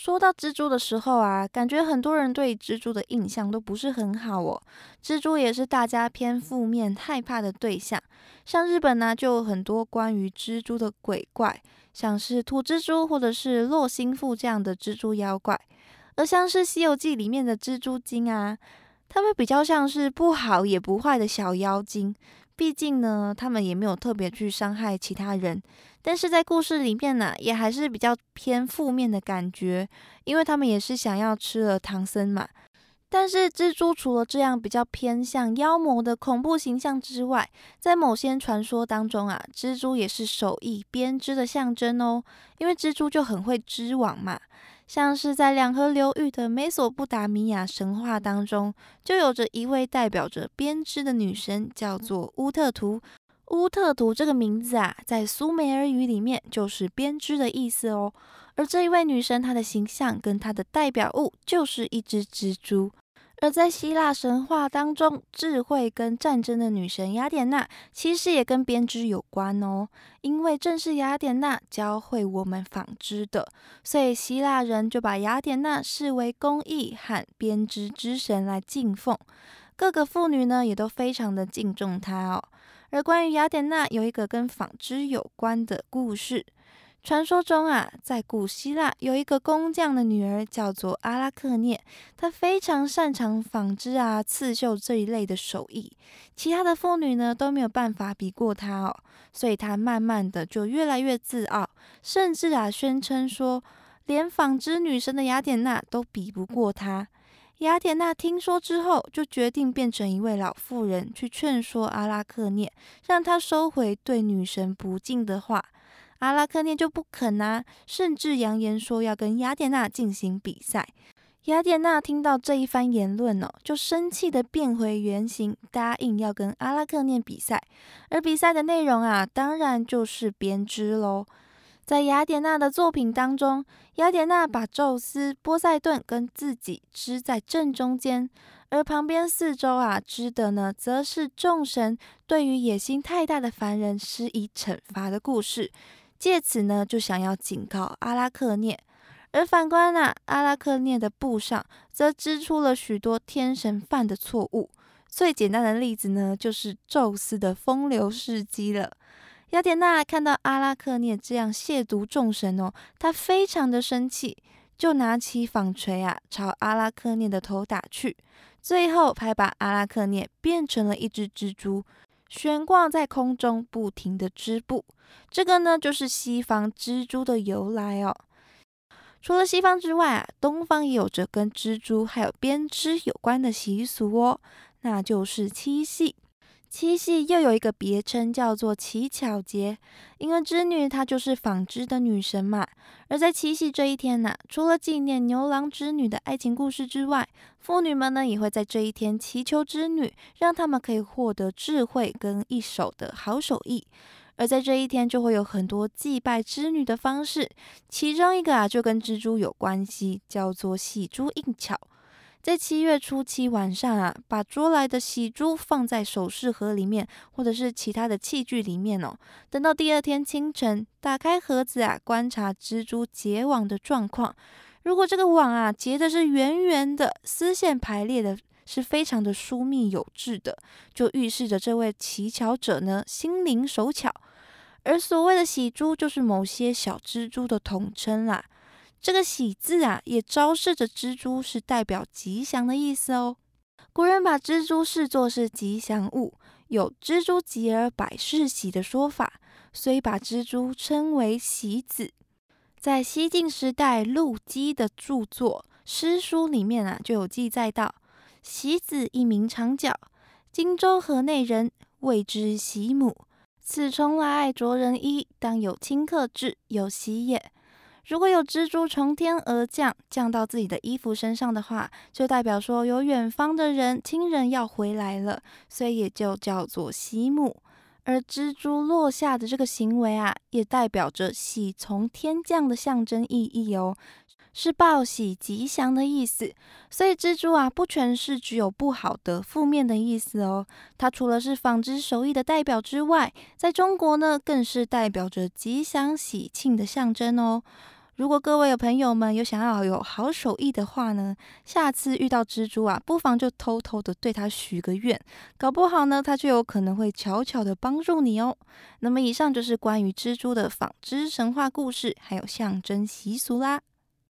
说到蜘蛛的时候啊，感觉很多人对蜘蛛的印象都不是很好哦。蜘蛛也是大家偏负面、害怕的对象。像日本呢，就有很多关于蜘蛛的鬼怪，像是土蜘蛛或者是洛心腹这样的蜘蛛妖怪。而像是《西游记》里面的蜘蛛精啊，他们比较像是不好也不坏的小妖精。毕竟呢，他们也没有特别去伤害其他人。但是在故事里面呢，也还是比较偏负面的感觉，因为他们也是想要吃了唐僧嘛。但是蜘蛛除了这样比较偏向妖魔的恐怖形象之外，在某些传说当中啊，蜘蛛也是手艺编织的象征哦。因为蜘蛛就很会织网嘛，像是在两河流域的美索不达米亚神话当中，就有着一位代表着编织的女神，叫做乌特图。乌特图这个名字啊，在苏美尔语里面就是编织的意思哦。而这一位女神，她的形象跟她的代表物就是一只蜘蛛。而在希腊神话当中，智慧跟战争的女神雅典娜，其实也跟编织有关哦。因为正是雅典娜教会我们纺织的，所以希腊人就把雅典娜视为工艺和编织之神来敬奉。各个妇女呢，也都非常的敬重她哦。而关于雅典娜，有一个跟纺织有关的故事。传说中啊，在古希腊有一个工匠的女儿叫做阿拉克涅，她非常擅长纺织啊、刺绣这一类的手艺，其他的妇女呢都没有办法比过她哦。所以她慢慢的就越来越自傲，甚至啊宣称说，连纺织女神的雅典娜都比不过她。雅典娜听说之后，就决定变成一位老妇人，去劝说阿拉克涅，让他收回对女神不敬的话。阿拉克涅就不肯啊，甚至扬言说要跟雅典娜进行比赛。雅典娜听到这一番言论哦，就生气的变回原形，答应要跟阿拉克涅比赛。而比赛的内容啊，当然就是编织喽。在雅典娜的作品当中，雅典娜把宙斯、波塞顿跟自己织在正中间，而旁边四周啊织的呢，则是众神对于野心太大的凡人施以惩罚的故事。借此呢，就想要警告阿拉克涅。而反观啊，阿拉克涅的布上则织出了许多天神犯的错误。最简单的例子呢，就是宙斯的风流事迹了。雅典娜看到阿拉克涅这样亵渎众神哦，她非常的生气，就拿起纺锤啊，朝阿拉克涅的头打去，最后还把阿拉克涅变成了一只蜘蛛，悬挂在空中，不停的织布。这个呢，就是西方蜘蛛的由来哦。除了西方之外啊，东方也有着跟蜘蛛还有编织有关的习俗哦，那就是七夕。七夕又有一个别称叫做乞巧节，因为织女她就是纺织的女神嘛。而在七夕这一天呢，除了纪念牛郎织女的爱情故事之外，妇女们呢也会在这一天祈求织女，让他们可以获得智慧跟一手的好手艺。而在这一天就会有很多祭拜织女的方式，其中一个啊就跟蜘蛛有关系，叫做喜珠应巧。在七月初七晚上啊，把捉来的喜珠放在首饰盒里面，或者是其他的器具里面哦。等到第二天清晨，打开盒子啊，观察蜘蛛结网的状况。如果这个网啊结的是圆圆的，丝线排列的是非常的疏密有致的，就预示着这位乞巧者呢心灵手巧。而所谓的喜珠，就是某些小蜘蛛的统称啦。这个“喜”字啊，也昭示着蜘蛛是代表吉祥的意思哦。古人把蜘蛛视作是吉祥物，有“蜘蛛吉而百事喜”的说法，所以把蜘蛛称为喜子。在西晋时代陆机的著作《诗书》里面啊，就有记载到：“喜子一名长角，荆州河内人，谓之喜母。此虫来着人衣，当有顷刻至，有喜也。”如果有蜘蛛从天而降，降到自己的衣服身上的话，就代表说有远方的人亲人要回来了，所以也就叫做西木。而蜘蛛落下的这个行为啊，也代表着喜从天降的象征意义哦，是报喜吉祥的意思。所以蜘蛛啊，不全是只有不好的负面的意思哦，它除了是纺织手艺的代表之外，在中国呢，更是代表着吉祥喜庆的象征哦。如果各位有朋友们有想要有好手艺的话呢，下次遇到蜘蛛啊，不妨就偷偷的对它许个愿，搞不好呢，它就有可能会悄悄的帮助你哦。那么以上就是关于蜘蛛的纺织神话故事，还有象征习俗啦。